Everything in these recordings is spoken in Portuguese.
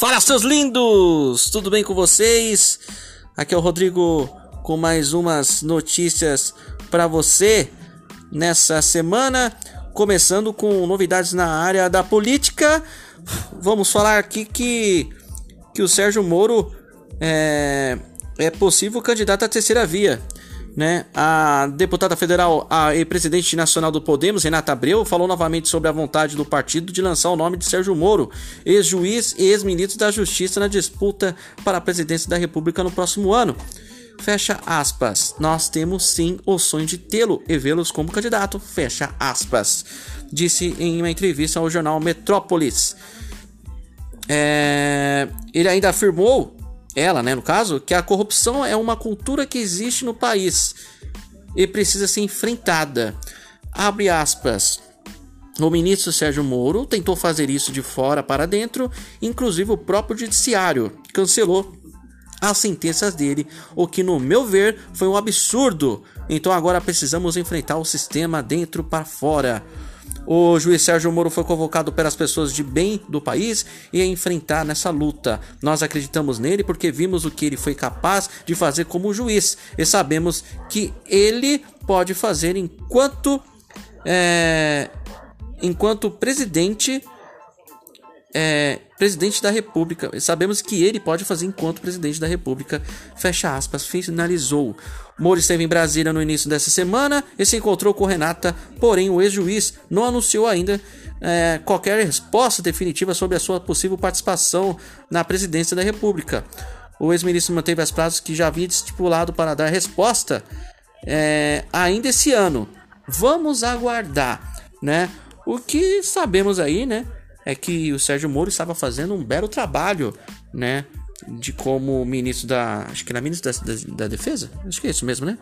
Fala, seus lindos! Tudo bem com vocês? Aqui é o Rodrigo com mais umas notícias para você nessa semana, começando com novidades na área da política. Vamos falar aqui que, que o Sérgio Moro é, é possível candidato à terceira via. Né? A deputada federal a, e presidente nacional do Podemos, Renata Abreu, falou novamente sobre a vontade do partido de lançar o nome de Sérgio Moro, ex-juiz e ex-ministro da Justiça na disputa para a presidência da República no próximo ano. Fecha aspas. Nós temos sim o sonho de tê-lo e vê-los como candidato. Fecha aspas. Disse em uma entrevista ao jornal Metrópolis. É... Ele ainda afirmou ela, né, no caso, que a corrupção é uma cultura que existe no país e precisa ser enfrentada. Abre aspas. O ministro Sérgio Moro tentou fazer isso de fora para dentro, inclusive o próprio judiciário cancelou as sentenças dele, o que no meu ver foi um absurdo. Então agora precisamos enfrentar o sistema dentro para fora. O juiz Sérgio Moro foi convocado pelas pessoas de bem do país e a enfrentar nessa luta. Nós acreditamos nele porque vimos o que ele foi capaz de fazer como juiz e sabemos que ele pode fazer enquanto é, enquanto presidente é, presidente da República. Sabemos que ele pode fazer enquanto presidente da República. Fecha aspas, finalizou. Moro esteve em Brasília no início dessa semana e se encontrou com Renata, porém o ex-juiz não anunciou ainda é, qualquer resposta definitiva sobre a sua possível participação na presidência da República. O ex-ministro manteve as prazos que já havia estipulado para dar resposta é, ainda esse ano. Vamos aguardar, né? O que sabemos aí, né? É que o Sérgio Moro estava fazendo um belo trabalho, né? de como ministro da. Acho que era ministro da, da, da, Defesa? Acho que é isso mesmo, né?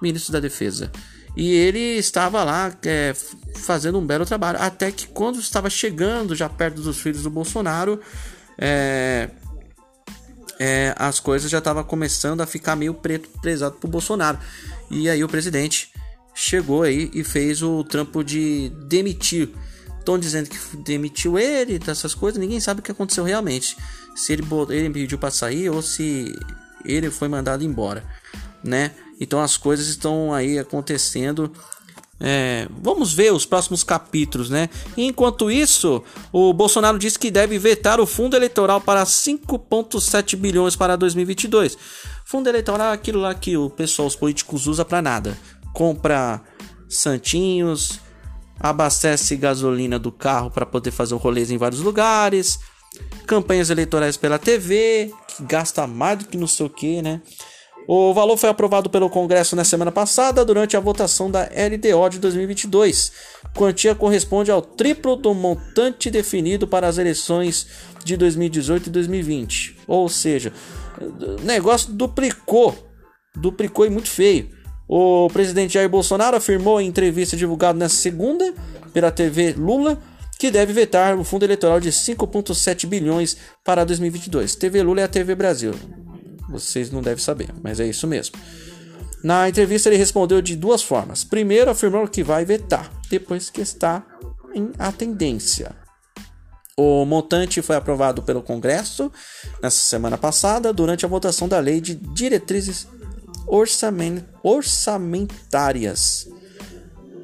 Ministro da Defesa. E ele estava lá é, fazendo um belo trabalho. Até que quando estava chegando já perto dos filhos do Bolsonaro, é, é, as coisas já estavam começando a ficar meio preto pesado pro Bolsonaro. E aí o presidente chegou aí e fez o trampo de demitir. Estão dizendo que demitiu ele, essas coisas, ninguém sabe o que aconteceu realmente se ele, ele pediu para sair ou se ele foi mandado embora, né? Então as coisas estão aí acontecendo. É, vamos ver os próximos capítulos, né? Enquanto isso, o Bolsonaro disse que deve vetar o fundo eleitoral para 5,7 bilhões para 2022. Fundo eleitoral é aquilo lá que o pessoal, os políticos, usa para nada. Compra santinhos, abastece gasolina do carro para poder fazer o rolês em vários lugares, campanhas eleitorais pela TV, que gasta mais do que não sei o que, né? O valor foi aprovado pelo Congresso na semana passada durante a votação da LDO de 2022. Quantia corresponde ao triplo do montante definido para as eleições de 2018 e 2020. Ou seja, o negócio duplicou, duplicou e muito feio. O presidente Jair Bolsonaro afirmou em entrevista divulgada nesta segunda pela TV Lula que deve vetar o fundo eleitoral de 5,7 bilhões para 2022. TV Lula é a TV Brasil. Vocês não devem saber, mas é isso mesmo. Na entrevista ele respondeu de duas formas. Primeiro, afirmou que vai vetar, depois que está em atendência. O montante foi aprovado pelo Congresso nessa semana passada durante a votação da Lei de Diretrizes Orçamentárias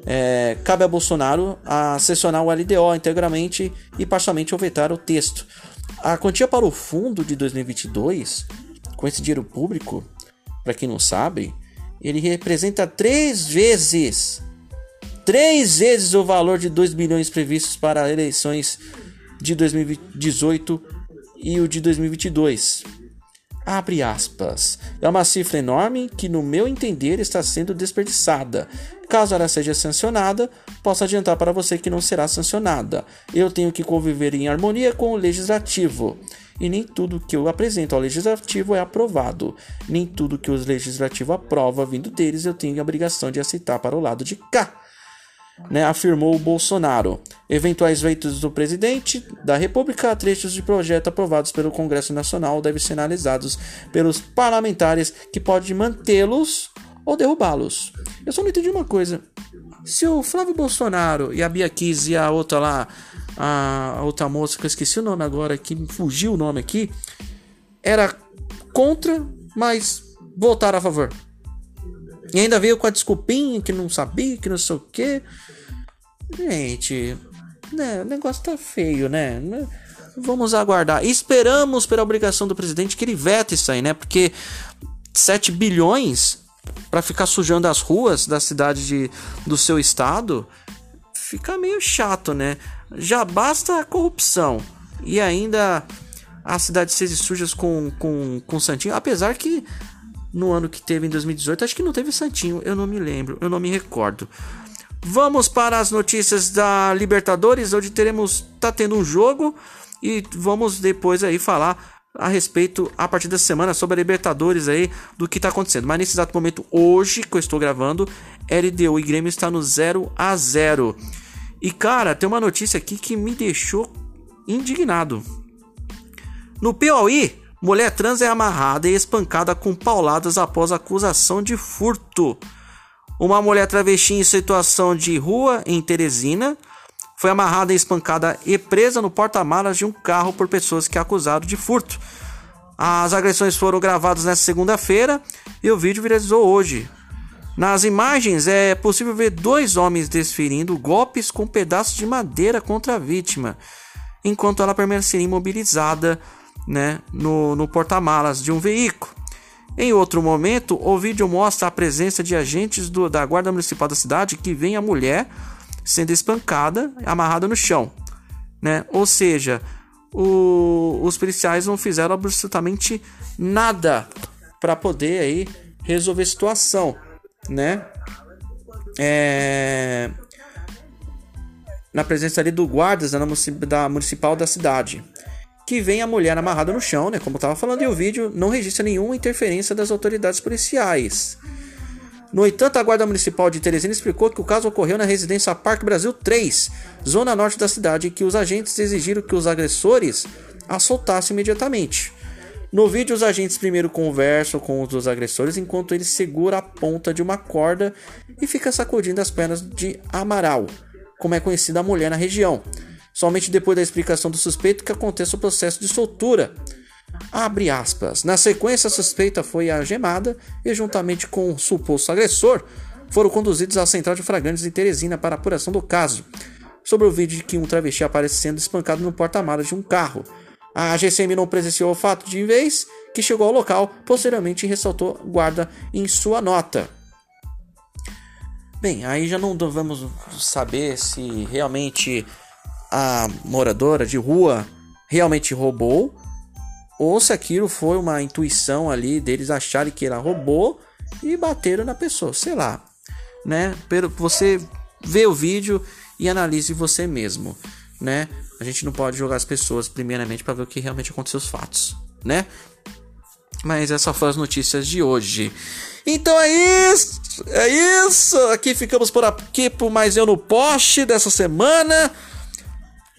é, cabe a Bolsonaro a sessionar o LDO integralmente e parcialmente ou vetar o texto. A quantia para o fundo de 2022, com esse dinheiro público, para quem não sabe, ele representa três vezes, três vezes o valor de 2 bilhões previstos para eleições de 2018 e o de 2022. Abre aspas. É uma cifra enorme que, no meu entender, está sendo desperdiçada. Caso ela seja sancionada, posso adiantar para você que não será sancionada. Eu tenho que conviver em harmonia com o legislativo. E nem tudo que eu apresento ao legislativo é aprovado. Nem tudo que o legislativo aprova vindo deles eu tenho a obrigação de aceitar para o lado de cá né, afirmou o Bolsonaro. Eventuais veitos do presidente da República, trechos de projeto aprovados pelo Congresso Nacional devem ser analisados pelos parlamentares que podem mantê-los ou derrubá-los. Eu só não entendi uma coisa. Se o Flávio Bolsonaro e a Bia Kiss e a outra lá, a, outra moça, que eu esqueci o nome agora, que fugiu o nome aqui, era contra, mas votaram a favor. E ainda veio com a desculpinha que não sabia, que não sei o que. Gente, né, o negócio tá feio, né? Vamos aguardar. Esperamos pela obrigação do presidente que ele vete isso aí, né? Porque 7 bilhões para ficar sujando as ruas da cidade de, do seu estado fica meio chato, né? Já basta a corrupção e ainda a cidade ser sujas com, com, com Santinho, apesar que no ano que teve em 2018, acho que não teve Santinho, eu não me lembro, eu não me recordo. Vamos para as notícias da Libertadores, onde teremos tá tendo um jogo e vamos depois aí falar a respeito a partir dessa semana sobre a Libertadores aí do que está acontecendo. Mas nesse exato momento hoje que eu estou gravando, LDU e Grêmio está no 0 a 0. E cara, tem uma notícia aqui que me deixou indignado. No Piauí, mulher trans é amarrada e espancada com pauladas após acusação de furto. Uma mulher travesti em situação de rua em Teresina foi amarrada espancada e presa no porta-malas de um carro por pessoas que acusaram de furto. As agressões foram gravadas nesta segunda-feira e o vídeo viralizou hoje. Nas imagens é possível ver dois homens desferindo golpes com pedaços de madeira contra a vítima, enquanto ela permanecia imobilizada né, no, no porta-malas de um veículo. Em outro momento, o vídeo mostra a presença de agentes do, da Guarda Municipal da cidade que vem a mulher sendo espancada, amarrada no chão, né? Ou seja, o, os policiais não fizeram absolutamente nada para poder aí resolver a situação, né? É... Na presença ali do guardas da municipal da cidade que vem a mulher amarrada no chão, né? Como eu tava falando, e o vídeo não registra nenhuma interferência das autoridades policiais. No entanto, a Guarda Municipal de Teresina explicou que o caso ocorreu na residência Parque Brasil 3, zona norte da cidade, e que os agentes exigiram que os agressores a soltassem imediatamente. No vídeo, os agentes primeiro conversam com os dos agressores enquanto ele segura a ponta de uma corda e fica sacudindo as pernas de Amaral, como é conhecida a mulher na região. Somente depois da explicação do suspeito que acontece o processo de soltura. Abre aspas. Na sequência, a suspeita foi algemada e, juntamente com o suposto agressor, foram conduzidos à central de flagrantes em Teresina para apuração do caso. Sobre o vídeo de que um travesti aparece sendo espancado no porta-malas de um carro. A GCM não presenciou o fato de vez que chegou ao local, posteriormente ressaltou guarda em sua nota. Bem, aí já não vamos saber se realmente a moradora de rua realmente roubou ou se aquilo foi uma intuição ali deles acharem que ela roubou e bateram na pessoa, sei lá, né? Pelo você vê o vídeo e analise você mesmo, né? A gente não pode jogar as pessoas primeiramente para ver o que realmente aconteceu os fatos, né? Mas essas foram as notícias de hoje. Então é isso, é isso. Aqui ficamos por aqui por mais eu no poste dessa semana.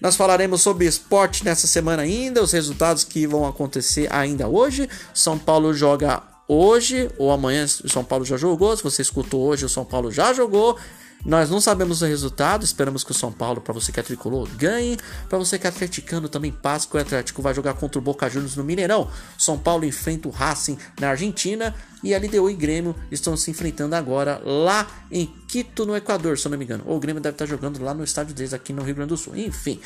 Nós falaremos sobre esporte nessa semana ainda, os resultados que vão acontecer ainda hoje. São Paulo joga hoje ou amanhã. O São Paulo já jogou. Se você escutou hoje, o São Paulo já jogou. Nós não sabemos o resultado, esperamos que o São Paulo, para você que é tricolor, ganhe. Para você que é atleticano, também passe que o Atlético vai jogar contra o Boca Juniors no Mineirão. São Paulo enfrenta o Racing na Argentina e a LDU e Grêmio estão se enfrentando agora lá em Quito, no Equador, se eu não me engano. Ou o Grêmio deve estar jogando lá no estádio deles aqui no Rio Grande do Sul. Enfim,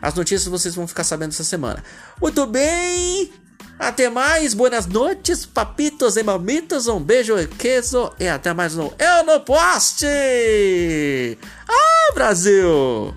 as notícias vocês vão ficar sabendo essa semana. Muito bem! Até mais, buenas noites, papitos e mamitas, um beijo e queso e até mais um Eu no Poste! Ah, Brasil!